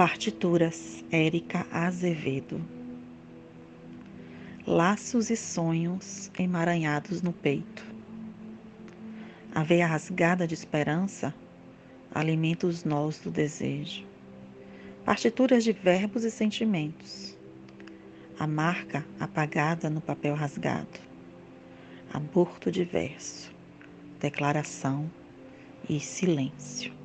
Partituras Érica Azevedo Laços e sonhos emaranhados no peito. A veia rasgada de esperança alimenta os nós do desejo. Partituras de verbos e sentimentos. A marca apagada no papel rasgado. Aborto diverso, declaração e silêncio.